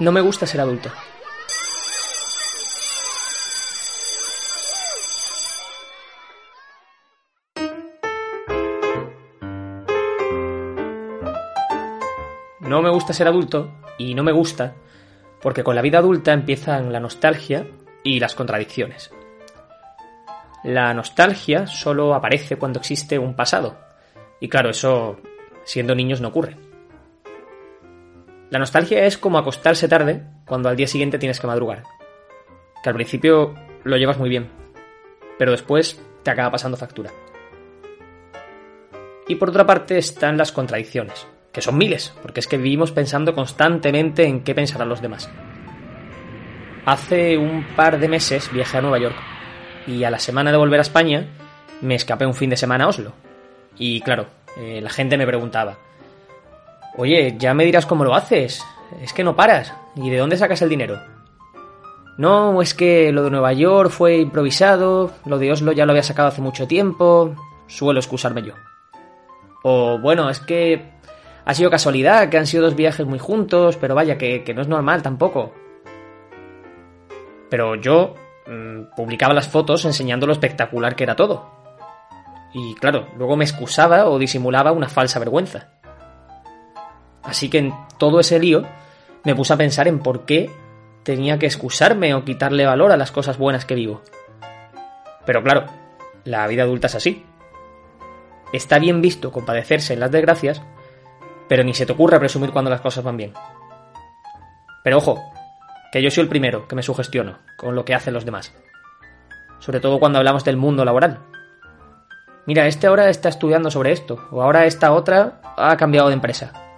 No me gusta ser adulto. No me gusta ser adulto y no me gusta porque con la vida adulta empiezan la nostalgia y las contradicciones. La nostalgia solo aparece cuando existe un pasado. Y claro, eso siendo niños no ocurre. La nostalgia es como acostarse tarde cuando al día siguiente tienes que madrugar. Que al principio lo llevas muy bien, pero después te acaba pasando factura. Y por otra parte están las contradicciones, que son miles, porque es que vivimos pensando constantemente en qué pensarán los demás. Hace un par de meses viajé a Nueva York y a la semana de volver a España me escapé un fin de semana a Oslo. Y claro, eh, la gente me preguntaba, oye, ya me dirás cómo lo haces, es que no paras, ¿y de dónde sacas el dinero? No, es que lo de Nueva York fue improvisado, lo de Oslo ya lo había sacado hace mucho tiempo, suelo excusarme yo. O bueno, es que ha sido casualidad, que han sido dos viajes muy juntos, pero vaya, que, no es normal tampoco. Pero yo mmm, publicaba las fotos enseñando lo espectacular que era todo. Y claro, luego me excusaba o disimulaba una falsa vergüenza. Así que en todo ese lío me puse a pensar en por qué tenía que excusarme o quitarle valor a las cosas buenas que vivo. Pero claro, la vida adulta es así. Está bien visto compadecerse en las desgracias, pero ni se te ocurre presumir cuando las cosas van bien. Pero ojo, que yo soy el primero que me sugestiono con lo que hacen los demás. Sobre todo cuando hablamos del mundo laboral. Mira, este ahora está estudiando sobre esto, o ahora esta otra ha cambiado de empresa.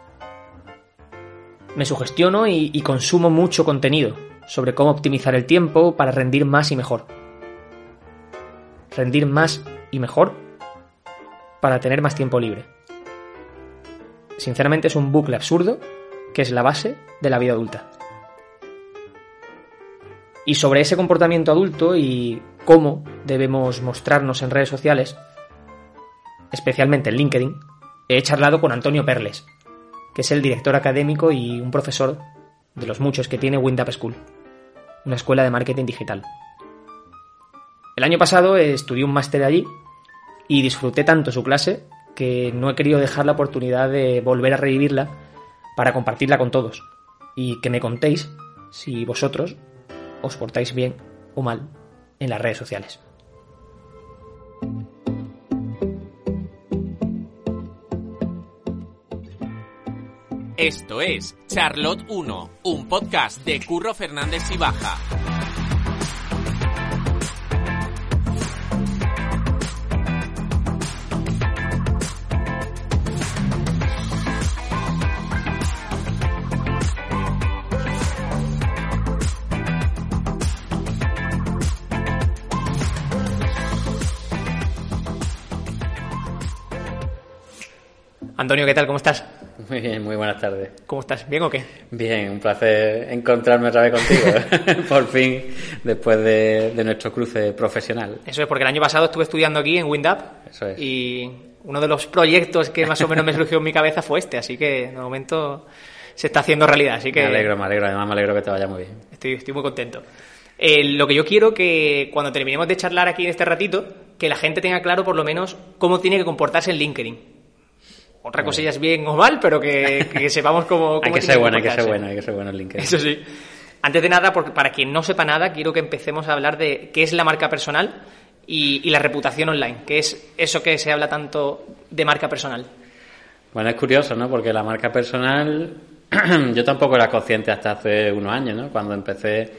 Me sugestiono y, consumo mucho contenido sobre cómo optimizar el tiempo para rendir más y mejor. Rendir más y mejor para tener más tiempo libre. Sinceramente es un bucle absurdo que es la base de la vida adulta. Y sobre ese comportamiento adulto y cómo debemos mostrarnos en redes sociales, especialmente en LinkedIn, he charlado con Antonio Perles, que es el director académico y un profesor de los muchos que tiene Windup School, una escuela de marketing digital. El año pasado estudié un máster allí y disfruté tanto su clase que no he querido dejar la oportunidad de volver a revivirla para compartirla con todos y que me contéis si vosotros os portáis bien o mal en las redes sociales. Esto es Charlotte 1, un podcast de Curro Fernández y Baja. Antonio, ¿qué tal? ¿Cómo estás? Muy bien, muy buenas tardes. ¿Cómo estás? ¿Bien o qué? Bien, un placer encontrarme otra vez contigo, por fin, después de, de, nuestro cruce profesional. Eso es, porque el año pasado estuve estudiando aquí en Windup Eso es. y uno de los proyectos que más o menos me surgió en mi cabeza fue este, así que de momento se está haciendo realidad, así que... Me alegro, me alegro, además me alegro que te vaya muy bien. Estoy, estoy muy contento. Eh, lo que yo quiero que cuando terminemos de charlar aquí en este ratito, que la gente tenga claro por lo menos cómo tiene que comportarse en LinkedIn. Otra cosilla es bien o mal, pero que, que sepamos cómo, cómo hay que ser bueno, hay que ser bueno, hay que ser bueno en LinkedIn. Eso sí. Antes de nada, porque para quien no sepa nada, quiero que empecemos a hablar de qué es la marca personal y, y la reputación online, que es eso que se habla tanto de marca personal. Bueno, es curioso, ¿no? Porque la marca personal, yo tampoco era consciente hasta hace unos años, ¿no? Cuando empecé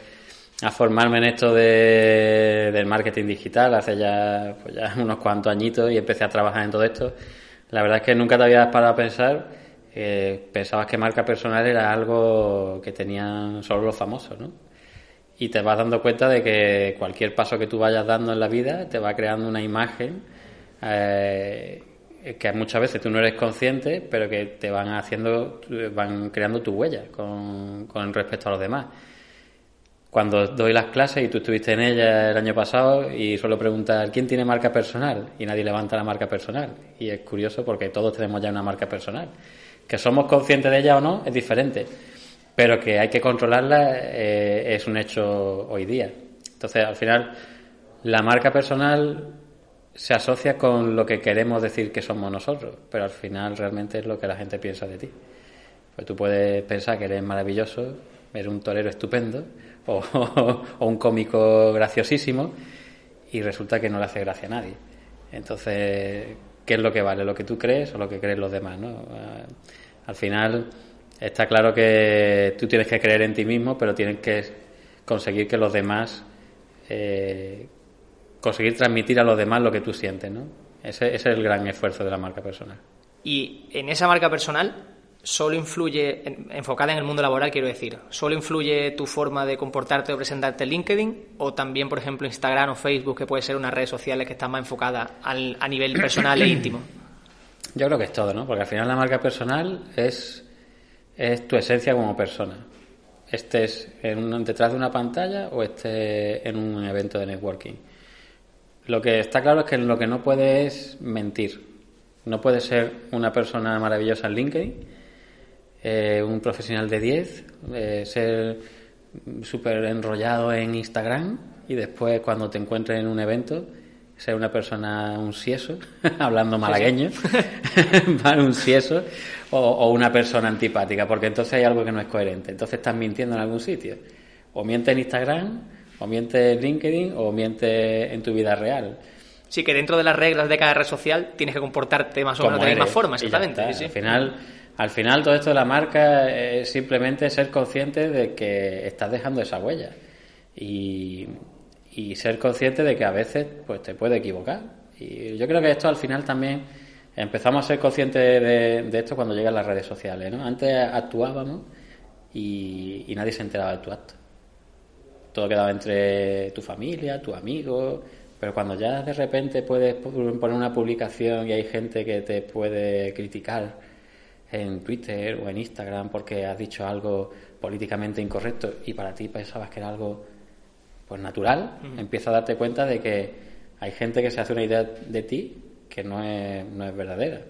a formarme en esto de, del marketing digital hace ya, pues ya unos cuantos añitos y empecé a trabajar en todo esto La verdad es que nunca te habías parado a pensar, eh, pensabas que marca personal era algo que tenían solo los famosos, ¿no? Y te vas dando cuenta de que cualquier paso que tú vayas dando en la vida te va creando una imagen eh, que muchas veces tú no eres consciente, pero que te van haciendo, van creando tu huella con, con respecto a los demás cuando doy las clases y tú estuviste en ella el año pasado y suelo preguntar quién tiene marca personal y nadie levanta la marca personal. Y es curioso porque todos tenemos ya una marca personal. Que somos conscientes de ella o no es diferente pero que hay que controlarla eh, es un hecho hoy día. Entonces al final la marca personal se asocia con lo que queremos decir que somos nosotros pero al final realmente es lo que la gente piensa de ti. Pues tú puedes pensar que eres maravilloso eres un torero estupendo o, un cómico graciosísimo y resulta que no le hace gracia a nadie. Entonces, ¿qué es lo que vale? ¿Lo que tú crees o lo que creen los demás? ¿no? Eh, al final está claro que tú tienes que creer en ti mismo, pero tienes que conseguir que los demás, eh, conseguir transmitir a los demás lo que tú sientes. ¿no? ese es el gran esfuerzo de la marca personal. Y en esa marca personal, solo influye, enfocada en el mundo laboral, quiero decir, solo influye tu forma de comportarte o presentarte en LinkedIn o también, por ejemplo, Instagram o Facebook, que puede ser unas redes sociales que están más enfocadas al, a nivel personal e íntimo? Yo creo que es todo, ¿no? Porque al final la marca personal es, es tu esencia como persona. Estés en detrás de una pantalla o estés en un evento de networking. Lo que está claro es que lo que no puedes es mentir. No puedes ser una persona maravillosa en LinkedIn eh, un profesional de 10, eh, ser súper enrollado en Instagram y después cuando te encuentres en un evento ser una persona, un sieso, hablando malagueño, un sieso, o, una persona antipática, porque entonces hay algo que no es coherente. Entonces estás mintiendo en algún sitio. O miente en Instagram, o miente en LinkedIn, o miente en tu vida real. Sí, que dentro de las reglas de cada red social tienes que comportarte más o menos de la misma forma, exactamente. Al final al final todo esto de la marca es simplemente ser consciente de que estás dejando esa huella y, ser consciente de que a veces pues te puede equivocar. Y yo creo que esto al final también empezamos a ser conscientes de, esto cuando llegan las redes sociales. ¿no? Antes actuábamos y, y nadie se enteraba de tu acto. Todo quedaba entre tu familia, tu amigo, pero cuando ya de repente puedes poner una publicación y hay gente que te puede criticar en Twitter o en Instagram porque has dicho algo políticamente incorrecto y para ti pensabas que era algo pues natural, empieza a darte cuenta de que hay gente que se hace una idea de ti que no es, no es verdadera.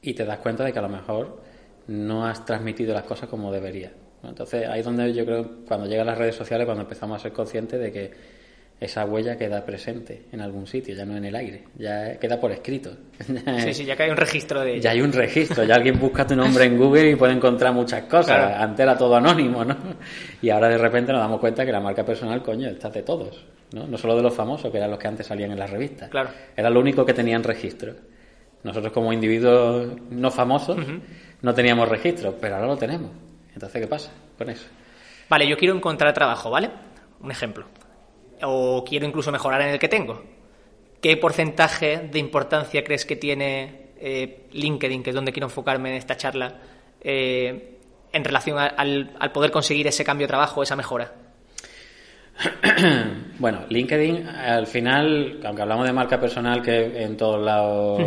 Y te das cuenta de que a lo mejor no has transmitido las cosas como debería. Entonces ahí es donde yo creo, cuando llegan las redes sociales, cuando empezamos a ser conscientes de que esa huella queda presente en algún sitio, ya no en el aire, ya queda por escrito. Sí, sí, ya que hay un registro de ella. Ya hay un registro, ya alguien busca tu nombre en Google y puede encontrar muchas cosas. Antes era todo anónimo, ¿no? Y ahora de repente nos damos cuenta que la marca personal, coño, está de todos, ¿no? No solo de los famosos, que eran los que antes salían en las revistas. Claro. Era lo único que tenían registro. Nosotros como individuos no famosos no teníamos registro, pero ahora lo tenemos. Entonces, ¿qué pasa con eso? Vale, yo quiero encontrar trabajo, ¿vale? Un ejemplo o quiero incluso mejorar en el que tengo. ¿Qué porcentaje de importancia crees que tiene eh, LinkedIn, que es donde quiero enfocarme en esta charla, eh, en relación al, poder conseguir ese cambio de trabajo, esa mejora? Bueno, LinkedIn, al final, aunque hablamos de marca personal que en todos lados,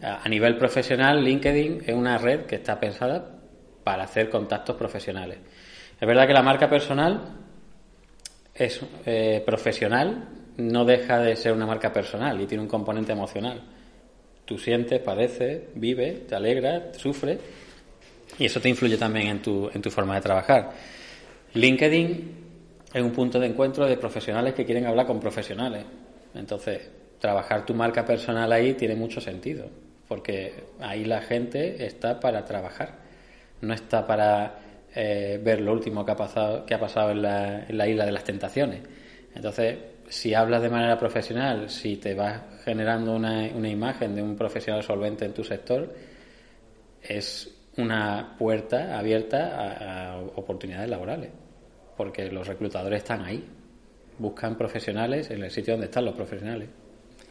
a nivel profesional, LinkedIn es una red que está pensada para hacer contactos profesionales. Es verdad que la marca personal es eh, profesional, no deja de ser una marca personal y tiene un componente emocional. Tú sientes, padeces, vives, te alegras, sufres y eso te influye también en tu, en tu forma de trabajar. LinkedIn es un punto de encuentro de profesionales que quieren hablar con profesionales. Entonces, trabajar tu marca personal ahí tiene mucho sentido, porque ahí la gente está para trabajar, no está para eh, ver lo último que ha pasado, que ha pasado en la, en la isla de las tentaciones. Entonces, si hablas de manera profesional, si te vas generando una, una imagen de un profesional solvente en tu sector, es una puerta abierta a, oportunidades laborales, porque los reclutadores están ahí, buscan profesionales en el sitio donde están los profesionales,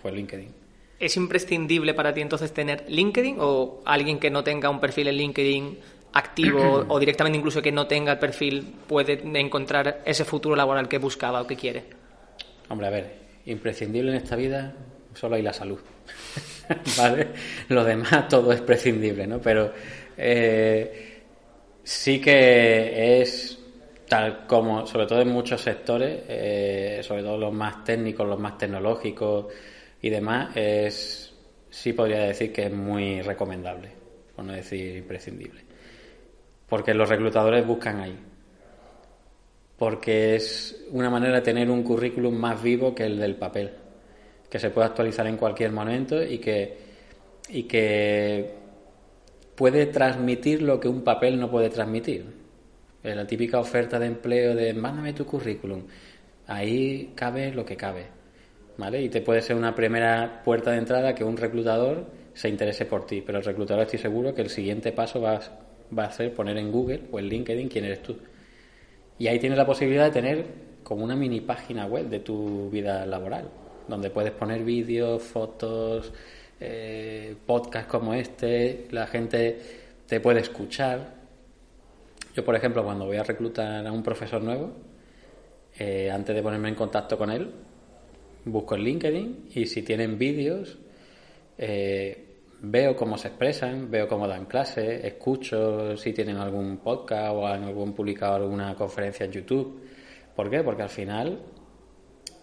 fue LinkedIn. ¿Es imprescindible para ti entonces tener LinkedIn o alguien que no tenga un perfil en LinkedIn activo o directamente incluso que no tenga el perfil puede encontrar ese futuro laboral que buscaba o que quiere? Hombre, a ver, imprescindible en esta vida solo hay la salud. ¿Vale? Lo demás todo es prescindible, ¿no? Pero eh, sí que es tal como, sobre todo en muchos sectores, eh, sobre todo los más técnicos, los más tecnológicos y demás, es sí podría decir que es muy recomendable, por no decir imprescindible. Porque los reclutadores buscan ahí. Porque es una manera de tener un currículum más vivo que el del papel, que se puede actualizar en cualquier momento y que, y que puede transmitir lo que un papel no puede transmitir. La típica oferta de empleo de mándame tu currículum. Ahí cabe lo que cabe. ¿Vale? Y te puede ser una primera puerta de entrada que un reclutador se interese por ti. Pero el reclutador estoy seguro que el siguiente paso va, va a ser poner en Google o en LinkedIn quién eres tú. Y ahí tienes la posibilidad de tener como una mini página web de tu vida laboral, donde puedes poner vídeos, fotos, eh, podcasts como este, la gente te puede escuchar. Yo, por ejemplo, cuando voy a reclutar a un profesor nuevo, eh, antes de ponerme en contacto con él, busco en LinkedIn y si tienen vídeos, eh, veo cómo se expresan, veo cómo dan clases, escucho si tienen algún podcast o han algún publicado alguna conferencia en YouTube. ¿Por qué? Porque al final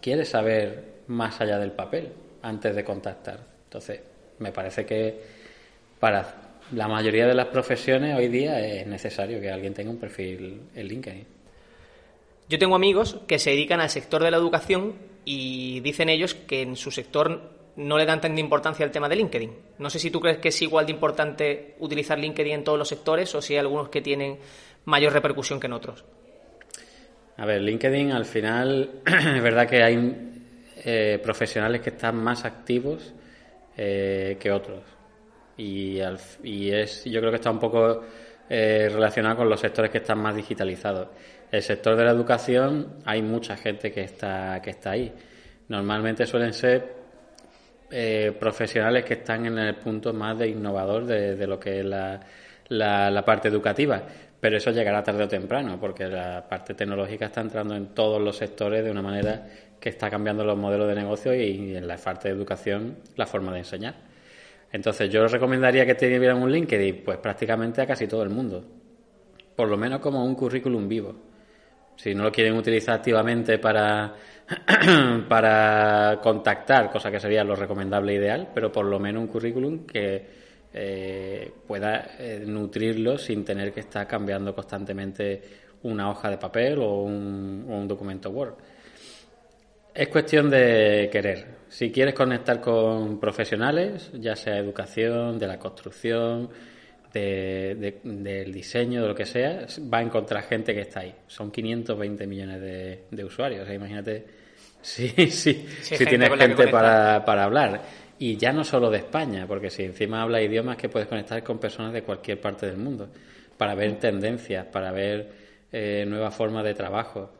quieres saber más allá del papel antes de contactar. Entonces, me parece que para la mayoría de las profesiones hoy día es necesario que alguien tenga un perfil en LinkedIn. Yo tengo amigos que se dedican al sector de la educación y dicen ellos que en su sector no le dan tanta importancia al tema de LinkedIn. No sé si tú crees que es igual de importante utilizar LinkedIn en todos los sectores o si hay algunos que tienen mayor repercusión que en otros. A ver, LinkedIn al final es verdad que hay eh, profesionales que están más activos eh, que otros. Y, y, es, yo creo que está un poco eh, relacionado con los sectores que están más digitalizados. El sector de la educación hay mucha gente que está, que está ahí. Normalmente suelen ser eh, profesionales que están en el punto más de innovador de, lo que es la, la, parte educativa. Pero eso llegará tarde o temprano, porque la parte tecnológica está entrando en todos los sectores de una manera que está cambiando los modelos de negocio y en la parte de educación la forma de enseñar. Entonces yo recomendaría que tuvieran un LinkedIn, pues prácticamente a casi todo el mundo, por lo menos como un currículum vivo. Si no lo quieren utilizar activamente para, para contactar, cosa que sería lo recomendable ideal, pero por lo menos un currículum que eh, pueda eh, nutrirlo sin tener que estar cambiando constantemente una hoja de papel o un documento Word. Es cuestión de querer. Si quieres conectar con profesionales, ya sea educación, de la construcción, del diseño, de lo que sea, va a encontrar gente que está ahí. Son 520 millones de, usuarios. imagínate si, sí, si tienes gente para, para hablar. Y ya no solo de España, porque si encima habla idiomas que puedes conectar con personas de cualquier parte del mundo, para ver tendencias, para ver eh, nuevas formas de trabajo.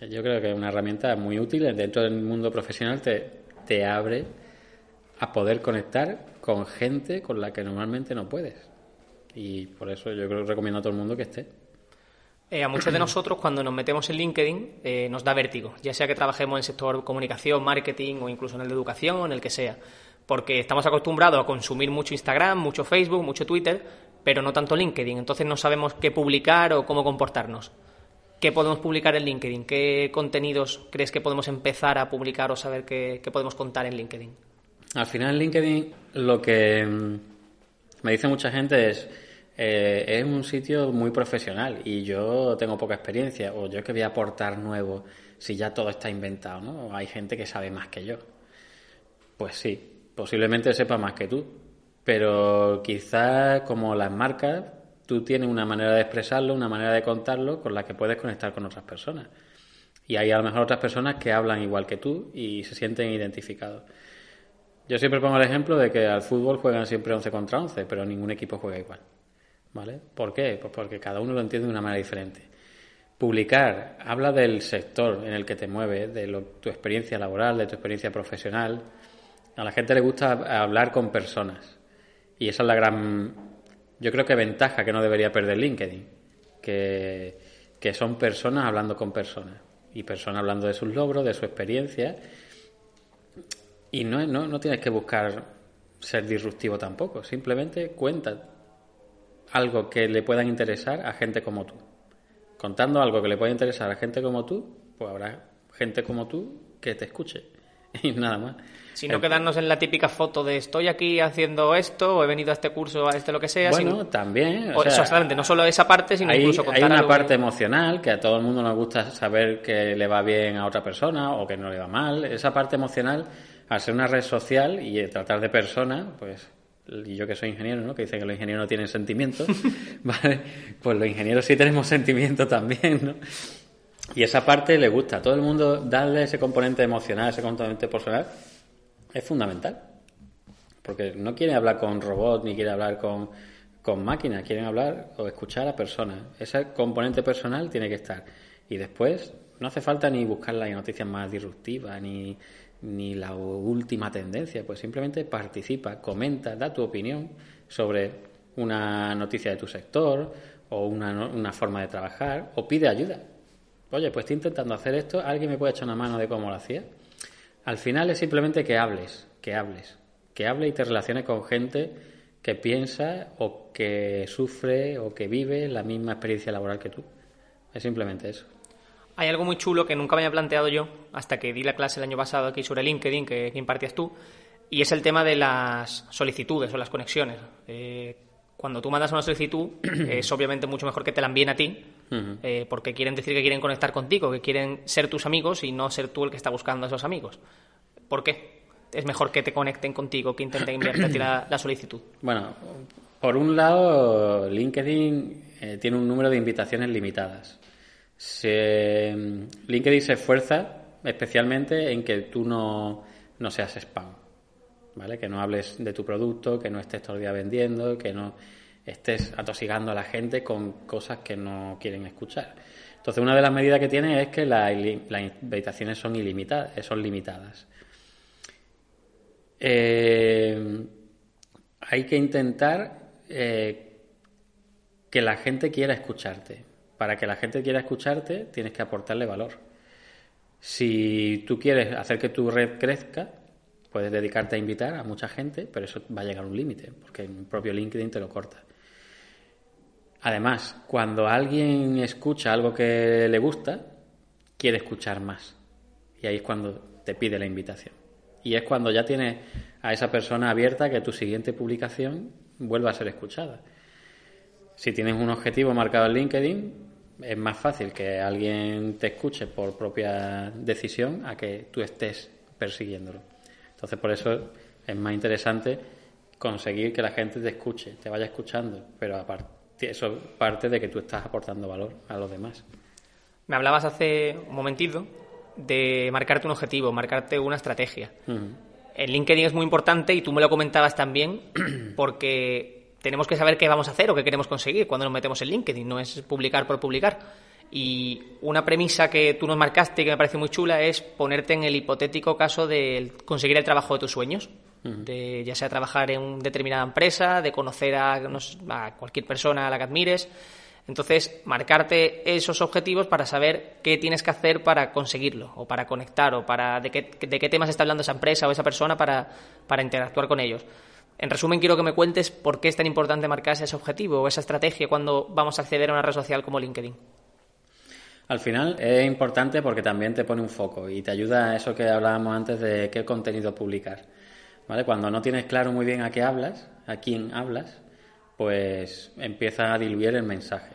Yo creo que es una herramienta muy útil dentro del mundo profesional, te, te abre a poder conectar con gente con la que normalmente no puedes. Y por eso yo creo que recomiendo a todo el mundo que esté. Eh, a muchos de nosotros cuando nos metemos en LinkedIn eh, nos da vértigo, ya sea que trabajemos en el sector comunicación, marketing o incluso en el de educación o en el que sea, porque estamos acostumbrados a consumir mucho Instagram, mucho Facebook, mucho Twitter, pero no tanto LinkedIn, entonces no sabemos qué publicar o cómo comportarnos. ¿Qué podemos publicar en LinkedIn? ¿Qué contenidos crees que podemos empezar a publicar o saber qué, podemos contar en LinkedIn? Al final en LinkedIn lo que mm, me dice mucha gente es, eh, es un sitio muy profesional y yo tengo poca experiencia o yo que voy a aportar nuevo si ya todo está inventado, ¿no? Hay gente que sabe más que yo. Pues sí, posiblemente sepa más que tú, pero quizás como las marcas tú tienes una manera de expresarlo, una manera de contarlo con la que puedes conectar con otras personas. Y hay a lo mejor otras personas que hablan igual que tú y se sienten identificados. Yo siempre pongo el ejemplo de que al fútbol juegan siempre 11 contra 11, pero ningún equipo juega igual. ¿Vale? ¿Por qué? Pues porque cada uno lo entiende de una manera diferente. Publicar habla del sector en el que te mueves, de tu experiencia laboral, de tu experiencia profesional, A la gente le gusta hablar con personas. Y esa es la gran, yo creo que ventaja que no debería perder LinkedIn. Que, que son personas hablando con personas. Y personas hablando de sus logros, de su experiencia. Y no, no, no tienes que buscar ser disruptivo tampoco. Simplemente cuenta algo que le pueda interesar a gente como tú. Contando algo que le pueda interesar a gente como tú, pues habrá gente como tú que te escuche. Y nada más. Si no quedarnos en la típica foto de estoy aquí haciendo esto, o he venido a este curso, a este lo que sea. Bueno, también. O, exactamente, no solo esa parte, sino hay, incluso contar Hay una algo- parte emocional que a todo el mundo nos gusta saber que le va bien a otra persona o que no le va mal. Esa parte emocional, al ser una red social y eh, tratar de personas, pues. Y yo que soy ingeniero, ¿no? Que dicen que los ingenieros no tienen sentimientos, ¿vale? Pues los ingenieros sí tenemos sentimientos también, ¿no? Y esa parte le gusta. A todo el mundo darle ese componente emocional, ese componente personal, es fundamental. Porque no quieren hablar con robots ni quieren hablar con, con máquinas, quieren hablar o escuchar a personas. Ese componente personal tiene que estar. Y después no hace falta ni buscar las noticias más disruptivas ni, ni la última tendencia, pues simplemente participa, comenta, da tu opinión sobre una noticia de tu sector o una, una forma de trabajar o pide ayuda. Oye, pues estoy intentando hacer esto, ¿alguien me puede echar una mano de cómo lo hacía? Al final es simplemente que hables, que hables, que hables y te relaciones con gente que piensa o que sufre o que vive la misma experiencia laboral que tú. Es simplemente eso. Hay algo muy chulo que nunca me había planteado yo hasta que di la clase el año pasado aquí sobre LinkedIn que, que impartías tú, y es el tema de las solicitudes o las conexiones. Eh, cuando tú mandas una solicitud, es obviamente mucho mejor que te la envíen a ti, eh, porque quieren decir que quieren conectar contigo, que quieren ser tus amigos y no ser tú el que está buscando a esos amigos. ¿Por qué? Es mejor que te conecten contigo que intenten enviarte a ti la, la solicitud. Bueno, por un lado, LinkedIn eh, tiene un número de invitaciones limitadas. Se- LinkedIn se esfuerza especialmente en que tú no, no seas spam, ¿vale? Que no hables de tu producto, que no estés todo el día vendiendo, que no estés atosigando a la gente con cosas que no quieren escuchar. Entonces, una de las medidas que tiene es que las invitaciones son ilimitadas, son limitadas. Eh, hay que intentar eh, que la gente quiera escucharte. Para que la gente quiera escucharte, tienes que aportarle valor. Si tú quieres hacer que tu red crezca, puedes dedicarte a invitar a mucha gente, pero eso va a llegar a un límite, porque el propio LinkedIn te lo corta. Además, cuando alguien escucha algo que le gusta, quiere escuchar más. Y ahí es cuando te pide la invitación. Y es cuando ya tienes a esa persona abierta que tu siguiente publicación vuelva a ser escuchada. Si tienes un objetivo marcado en LinkedIn, es más fácil que alguien te escuche por propia decisión a que tú estés persiguiéndolo. Entonces, por eso es más interesante conseguir que la gente te escuche, te vaya escuchando, pero aparte, eso parte de que tú estás aportando valor a los demás. Me hablabas hace un momentito de marcarte un objetivo, marcarte una estrategia. En LinkedIn es muy importante y tú me lo comentabas también porque tenemos que saber qué vamos a hacer o qué queremos conseguir cuando nos metemos en LinkedIn, no es publicar por publicar. Y una premisa que tú nos marcaste y que me parece muy chula es ponerte en el hipotético caso de conseguir el trabajo de tus sueños, de ya sea trabajar en una determinada empresa, de conocer a, no sé, a cualquier persona a la que admires. Entonces, marcarte esos objetivos para saber qué tienes que hacer para conseguirlo, o para conectar, o para de qué, de qué temas está hablando esa empresa o esa persona para, para interactuar con ellos. En resumen, quiero que me cuentes por qué es tan importante marcarse ese objetivo o esa estrategia cuando vamos a acceder a una red social como LinkedIn. Al final es importante porque también te pone un foco y te ayuda a eso que hablábamos antes de qué contenido publicar. ¿Vale? Cuando no tienes claro muy bien a qué hablas, a quién hablas, pues empieza a diluir el mensaje.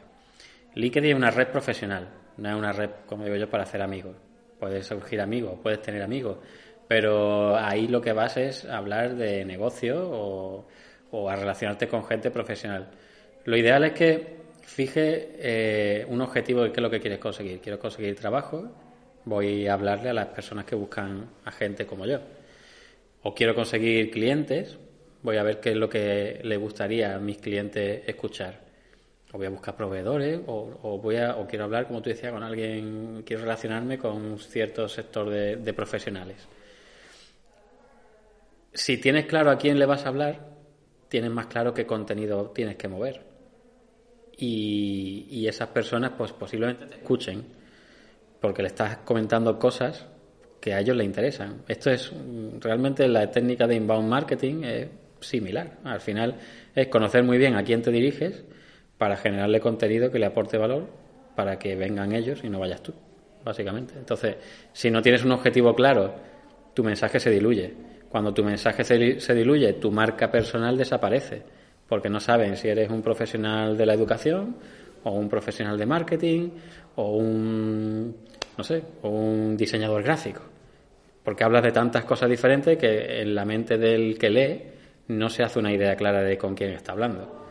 LinkedIn es una red profesional, no es una red, como digo yo, para hacer amigos. Puedes surgir amigos, puedes tener amigos, pero ahí lo que vas es hablar de negocio o, a relacionarte con gente profesional. Lo ideal es que fije eh, un objetivo de qué es lo que quieres conseguir. Quiero conseguir trabajo, voy a hablarle a las personas que buscan a gente como yo. O quiero conseguir clientes, voy a ver qué es lo que le gustaría a mis clientes escuchar. O voy a buscar proveedores, o, voy a, o quiero hablar, como tú decías, con alguien, quiero relacionarme con un cierto sector de profesionales. Si tienes claro a quién le vas a hablar, tienes más claro qué contenido tienes que mover. Y, esas personas, pues posiblemente te escuchen, porque le estás comentando cosas que a ellos les interesan. Esto es realmente la técnica de inbound marketing es similar. Al final es conocer muy bien a quién te diriges para generarle contenido que le aporte valor para que vengan ellos y no vayas tú, básicamente. Entonces, si no tienes un objetivo claro, tu mensaje se diluye. Cuando tu mensaje se diluye, tu marca personal desaparece, porque no saben si eres un profesional de la educación o un profesional de marketing o un, no sé, o un diseñador gráfico. Porque hablas de tantas cosas diferentes que en la mente del que lee no se hace una idea clara de con quién está hablando.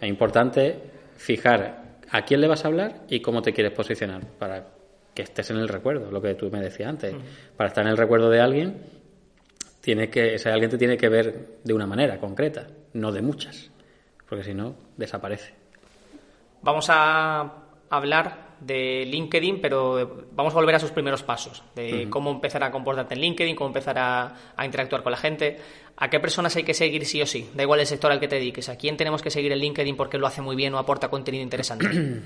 Es importante fijar a quién le vas a hablar y cómo te quieres posicionar para que estés en el recuerdo, lo que tú me decías antes. Para estar en el recuerdo de alguien, tiene que, ese alguien te tiene que ver de una manera concreta, no de muchas, porque si no, desaparece. Vamos a hablar de LinkedIn, pero vamos a volver a sus primeros pasos, de cómo empezar a comportarte en LinkedIn, cómo empezar a, interactuar con la gente, a qué personas hay que seguir sí o sí, da igual el sector al que te dediques, a quién tenemos que seguir en LinkedIn porque lo hace muy bien o aporta contenido interesante.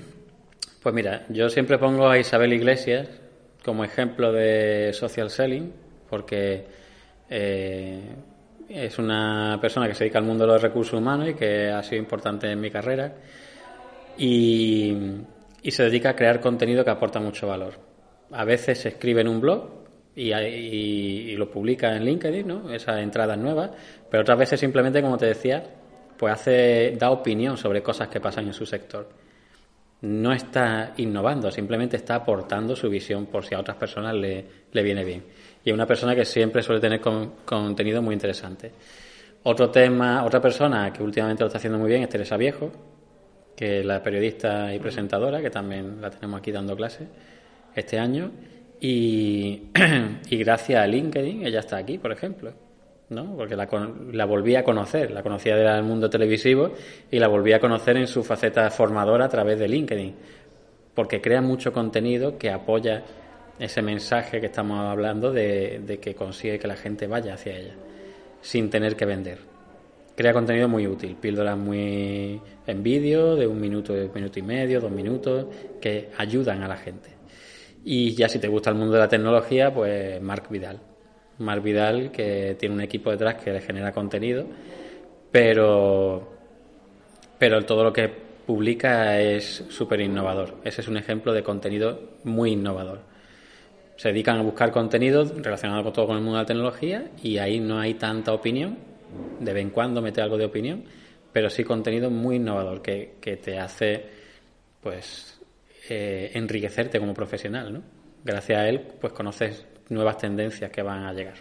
Pues mira, yo siempre pongo a Isabel Iglesias como ejemplo de social selling, porque eh, es una persona que se dedica al mundo de los recursos humanos y que ha sido importante en mi carrera. Y y se dedica a crear contenido que aporta mucho valor. A veces escribe en un blog y, lo publica en LinkedIn, ¿no? Esas entradas nuevas, pero otras veces simplemente, como te decía, pues hace, da opinión sobre cosas que pasan en su sector. No está innovando, simplemente está aportando su visión por si a otras personas le, viene bien. Y es una persona que siempre suele tener contenido muy interesante. Otro tema, otra persona que últimamente lo está haciendo muy bien es Teresa Viejo, que la periodista y presentadora, que también la tenemos aquí dando clases este año. Y, y gracias a LinkedIn ella está aquí, por ejemplo. ¿no? Porque la, la volví a conocer, la conocía del mundo televisivo y la volví a conocer en su faceta formadora a través de LinkedIn, porque crea mucho contenido que apoya ese mensaje que estamos hablando de, de que consigue que la gente vaya hacia ella, sin tener que vender crea contenido muy útil, píldoras muy en vídeo, de un minuto, un minuto y medio, dos minutos, que ayudan a la gente. Y ya si te gusta el mundo de la tecnología, pues Mark Vidal. Mark Vidal, que tiene un equipo detrás que le genera contenido, pero, pero todo lo que publica es súper innovador. Ese es un ejemplo de contenido muy innovador. Se dedican a buscar contenido relacionado con todo con el mundo de la tecnología y ahí no hay tanta opinión, de vez en cuando mete algo de opinión, pero sí contenido muy innovador que, te hace pues eh, enriquecerte como profesional, ¿no? Gracias a él pues conoces nuevas tendencias que van a llegar.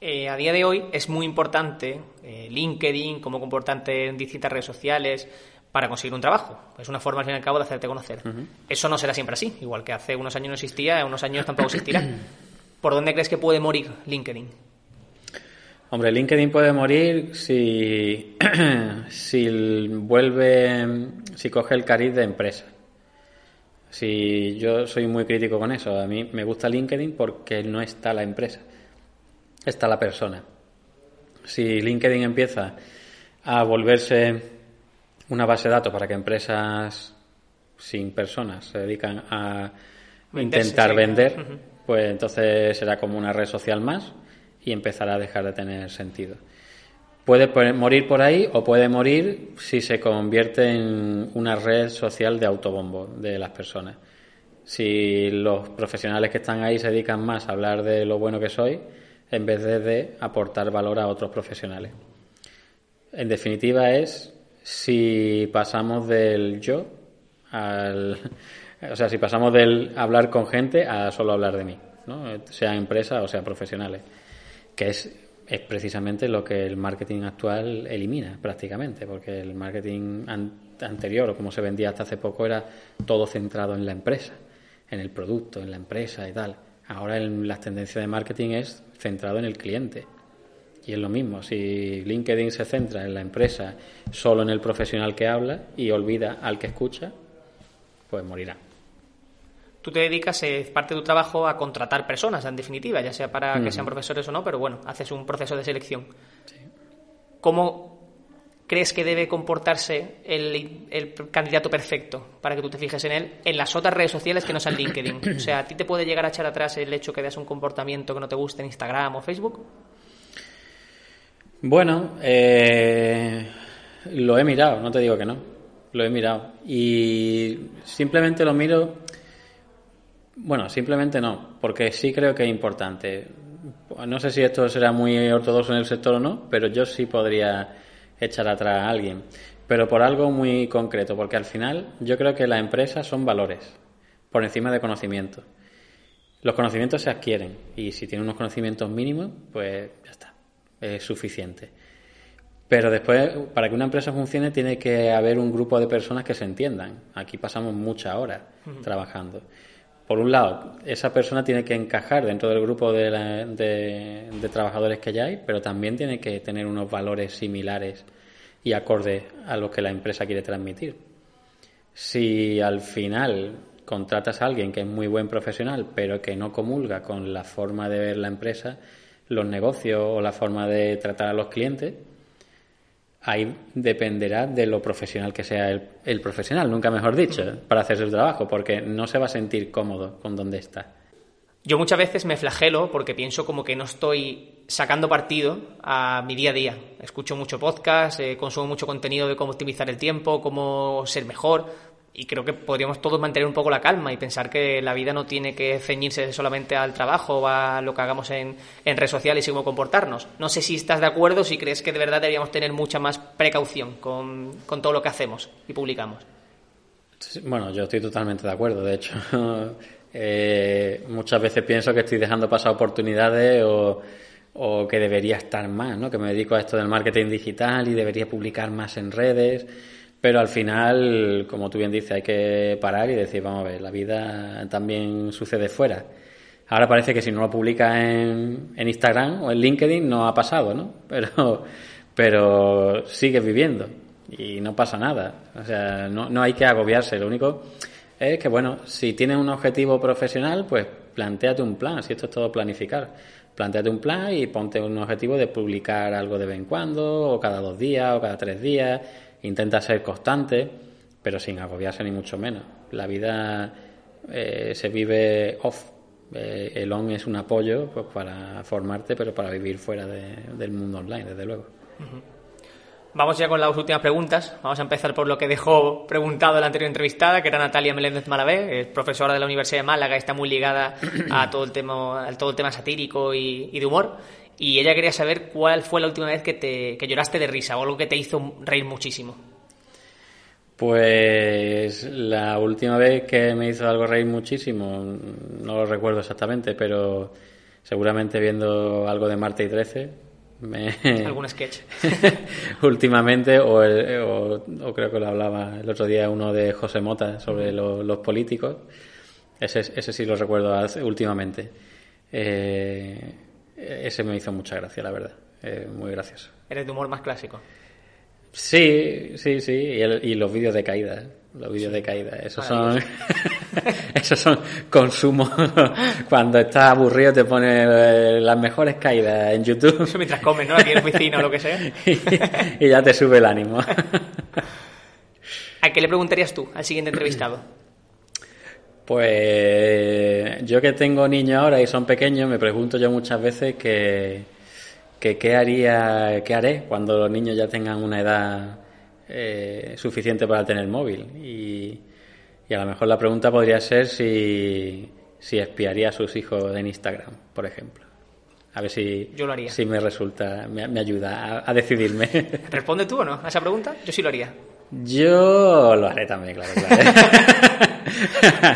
Eh, a día de hoy es muy importante eh, LinkedIn, como comportante en distintas redes sociales, para conseguir un trabajo. Es una forma, al fin y al cabo, de hacerte conocer. Eso no será siempre así. Igual que hace unos años no existía, unos años tampoco existirá. ¿Por dónde crees que puede morir LinkedIn? Hombre, LinkedIn puede morir si, si vuelve, si coge el cariz de empresa. Si yo soy muy crítico con eso, a mí me gusta LinkedIn porque no está la empresa, está la persona. Si LinkedIn empieza a volverse una base de datos para que empresas sin personas se dedican a intentar vender, pues entonces será como una red social más y empezará a dejar de tener sentido. Puede morir por ahí o puede morir si se convierte en una red social de autobombo de las personas. Si los profesionales que están ahí se dedican más a hablar de lo bueno que soy en vez de, aportar valor a otros profesionales. En definitiva es si pasamos del yo al... O sea, si pasamos del hablar con gente a solo hablar de mí, ¿no? sea empresa o sea profesionales que es, es precisamente lo que el marketing actual elimina prácticamente, porque el marketing anterior o como se vendía hasta hace poco era todo centrado en la empresa, en el producto, en la empresa y tal. Ahora en las tendencias de marketing es centrado en el cliente. Y es lo mismo, si LinkedIn se centra en la empresa, solo en el profesional que habla y olvida al que escucha, pues morirá. tú te dedicas, es parte de tu trabajo, a contratar personas, en definitiva, ya sea para que sean profesores o no, pero bueno, haces un proceso de selección. ¿Cómo crees que debe comportarse el, el, candidato perfecto para que tú te fijes en él en las otras redes sociales que no sean LinkedIn? O sea, ¿a ti te puede llegar a echar atrás el hecho que veas un comportamiento que no te guste en Instagram o Facebook? Bueno, eh, lo he mirado, no te digo que no. Lo he mirado. Y simplemente lo miro. Bueno, simplemente no, porque sí creo que es importante. No sé si esto será muy ortodoxo en el sector o no, pero yo sí podría echar atrás a alguien. Pero por algo muy concreto, porque al final yo creo que las empresas son valores, por encima de conocimientos. Los conocimientos se adquieren y si tienen unos conocimientos mínimos, pues ya está, es suficiente. Pero después, para que una empresa funcione, tiene que haber un grupo de personas que se entiendan. Aquí pasamos muchas horas trabajando. Por un lado, esa persona tiene que encajar dentro del grupo de, de, trabajadores que ya hay, pero también tiene que tener unos valores similares y acordes a los que la empresa quiere transmitir. Si al final contratas a alguien que es muy buen profesional, pero que no comulga con la forma de ver la empresa, los negocios o la forma de tratar a los clientes, ahí dependerá de lo profesional que sea el, profesional, nunca mejor dicho, para hacer su trabajo, porque no se va a sentir cómodo con donde está. Yo muchas veces me flagelo porque pienso como que no estoy sacando partido a mi día a día. Escucho mucho podcast, eh, consumo mucho contenido de cómo optimizar el tiempo, cómo ser mejor, y creo que podríamos todos mantener un poco la calma y pensar que la vida no tiene que ceñirse solamente al trabajo o a lo que hagamos en, en redes sociales y cómo comportarnos. No sé si estás de acuerdo, si crees que de verdad deberíamos tener mucha más precaución con, con todo lo que hacemos y publicamos. Bueno, yo estoy totalmente de acuerdo. De hecho, eh, muchas veces pienso que estoy dejando pasar oportunidades o, o que debería estar más, ¿no? Que me dedico a esto del marketing digital y debería publicar más en redes pero al final, como tú bien dices, hay que parar y decir, vamos a ver, la vida también sucede fuera. Ahora parece que si no lo publicas en, en Instagram o en LinkedIn no ha pasado, ¿no? Pero, pero sigues viviendo y no pasa nada. O sea, no, no hay que agobiarse. Lo único es que, bueno, si tienes un objetivo profesional, pues planteate un plan, si esto es todo planificar. Planteate un plan y ponte un objetivo de publicar algo de vez en cuando, o cada dos días, o cada tres días intenta ser constante, pero sin agobiarse ni mucho menos. La vida eh, se vive off. Eh, el on es un apoyo pues, para formarte, pero para vivir fuera del mundo online, desde luego. Vamos ya con las últimas preguntas. Vamos a empezar por lo que dejó preguntado la anterior entrevistada, que era Natalia Meléndez Malavé, es profesora de la Universidad de Málaga, está muy ligada a todo el tema, a todo el tema satírico y, y de humor y ella quería saber cuál fue la última vez que, te, que lloraste de risa o algo que te hizo reír muchísimo. Pues la última vez que me hizo algo reír muchísimo, no lo recuerdo exactamente, pero seguramente viendo algo de Marte y 13. Me... ¿Algún sketch? Últimamente, o, o, creo que lo hablaba el otro día uno de José Mota sobre los políticos. Ese, ese sí lo recuerdo últimamente. Eh, ese me hizo mucha gracia, la verdad. Eh, muy gracioso. ¿Eres de humor más clásico? Sí, sí, sí. Y, los vídeos de caída. ¿eh? Los vídeos de caída. Esos son. esos son consumos. Cuando estás aburrido te pone eh, las mejores caídas en YouTube. Eso mientras comes, ¿no? Aquí en piscina o lo que sea. y ya te sube el ánimo. ¿A qué le preguntarías tú al siguiente entrevistado? Pues yo que tengo niños ahora y son pequeños, me pregunto yo muchas veces que, qué haría, qué haré cuando los niños ya tengan una edad eh, suficiente para tener móvil. Y, a lo mejor la pregunta podría ser si, si espiaría a sus hijos en Instagram, por ejemplo. A ver si, yo lo haría. si me resulta, me, ayuda a, a decidirme. ¿Responde tú o no a esa pregunta? Yo sí lo haría. Yo lo haré también, claro.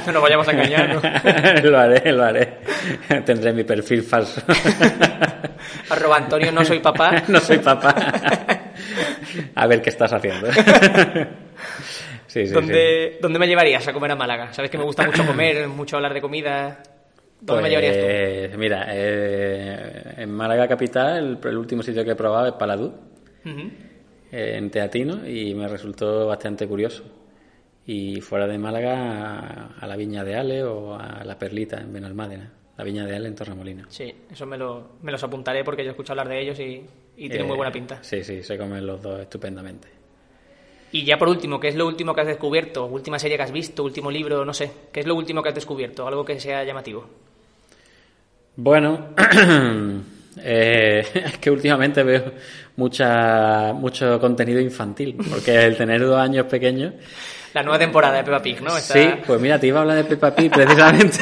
no nos vayamos a engañar, ¿no? lo haré, lo haré. Tendré mi perfil falso. Arroba Antonio, no soy papá. no soy papá. A ver qué estás haciendo. Sí, sí, ¿Dónde, ¿Dónde me llevarías a comer a Málaga? Sabes que me gusta mucho comer, mucho hablar de comida. ¿Dónde me llevarías tú? Pues, mira, eh, en Málaga capital, el, último sitio que he probado es Paladú. En Teatino y me resultó bastante curioso. y fuera de Málaga a, la Viña de Ale o a La Perlita en Benalmádena, la Viña de Ale en Torremolina. Sí, eso me, lo, me los apuntaré porque yo he escuchado hablar de ellos y, y tienen muy buena Eh, pinta. Sí, sí, se comen los dos estupendamente. Y ya por último, ¿qué es lo último que has descubierto? Última serie que has visto, último libro, no sé. ¿Qué es lo último que has descubierto? Algo que sea llamativo. Bueno, eh, es que últimamente veo mucha, mucho contenido infantil, porque el tener dos años pequeños... La nueva temporada de Peppa Pig, ¿no? Sí, pues mira, te iba a hablar de Peppa Pig precisamente.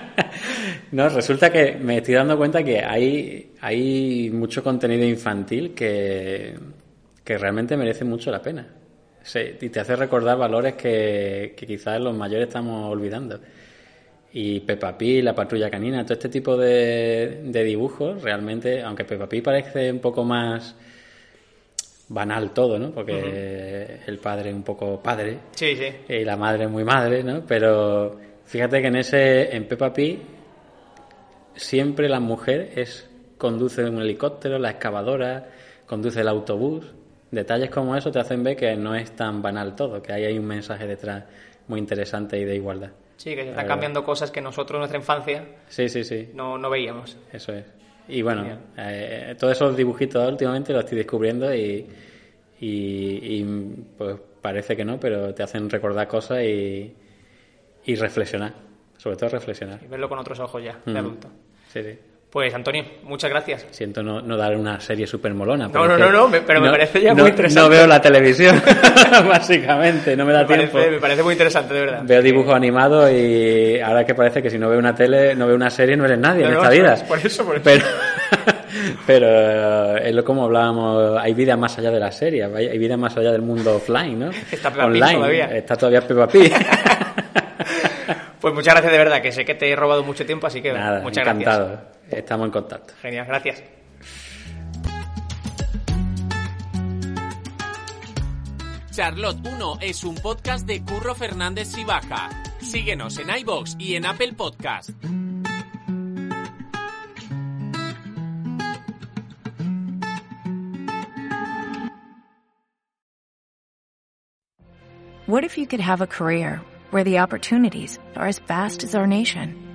no, resulta que me estoy dando cuenta que hay, hay mucho contenido infantil que, que realmente merece mucho la pena. Sí, y te hace recordar valores que, que quizás los mayores estamos olvidando. Y Peppa Pig, la patrulla canina, todo este tipo de, de dibujos, realmente, aunque Peppa Pig parece un poco más banal todo, ¿no? Porque el padre es un poco padre Sí, sí. y la madre es muy madre, ¿no? Pero fíjate que en ese en Peppa Pig siempre la mujer es conduce un helicóptero, la excavadora, conduce el autobús. Detalles como eso te hacen ver que no es tan banal todo, que ahí hay un mensaje detrás muy interesante y de igualdad. Sí, que se están verdad. cambiando cosas que nosotros en nuestra infancia Sí, sí, sí, no, no veíamos. eso es. Y bueno, eh, todos esos dibujitos últimamente los estoy descubriendo y, y, y, pues parece que no, pero te hacen recordar cosas y, y reflexionar, sobre todo reflexionar. Y verlo con otros ojos ya, de Mm. adulto. Sí, sí. Pues Antonio, muchas gracias. Siento no, no dar una serie súper molona. No, no, no, no, me- pero me parece ya no- muy interesante. No veo la televisión, básicamente, no me da Me tiempo. parece, me parece muy interesante, de verdad. Veo dibujos animados y ahora que parece que si no veo una tele, no veo una serie, no eres nadie en esta vida. por eso, por eso. Pero, pero eh, es lo como hablábamos, hay vida más allá de la serie, hay, vida más allá del mundo offline, ¿no? Está Peppa todavía. Está todavía Peppa Pig. Pues muchas gracias de verdad, que sé que te he robado mucho tiempo, así que Nada, muchas encantado. gracias. Estamos en contacto. Genial, gracias. Charlotte 1 es un podcast de Curro Fernández Sibaja. Síguenos en iBox y en Apple Podcast. What if you could have a career where the opportunities are as vast as our nation,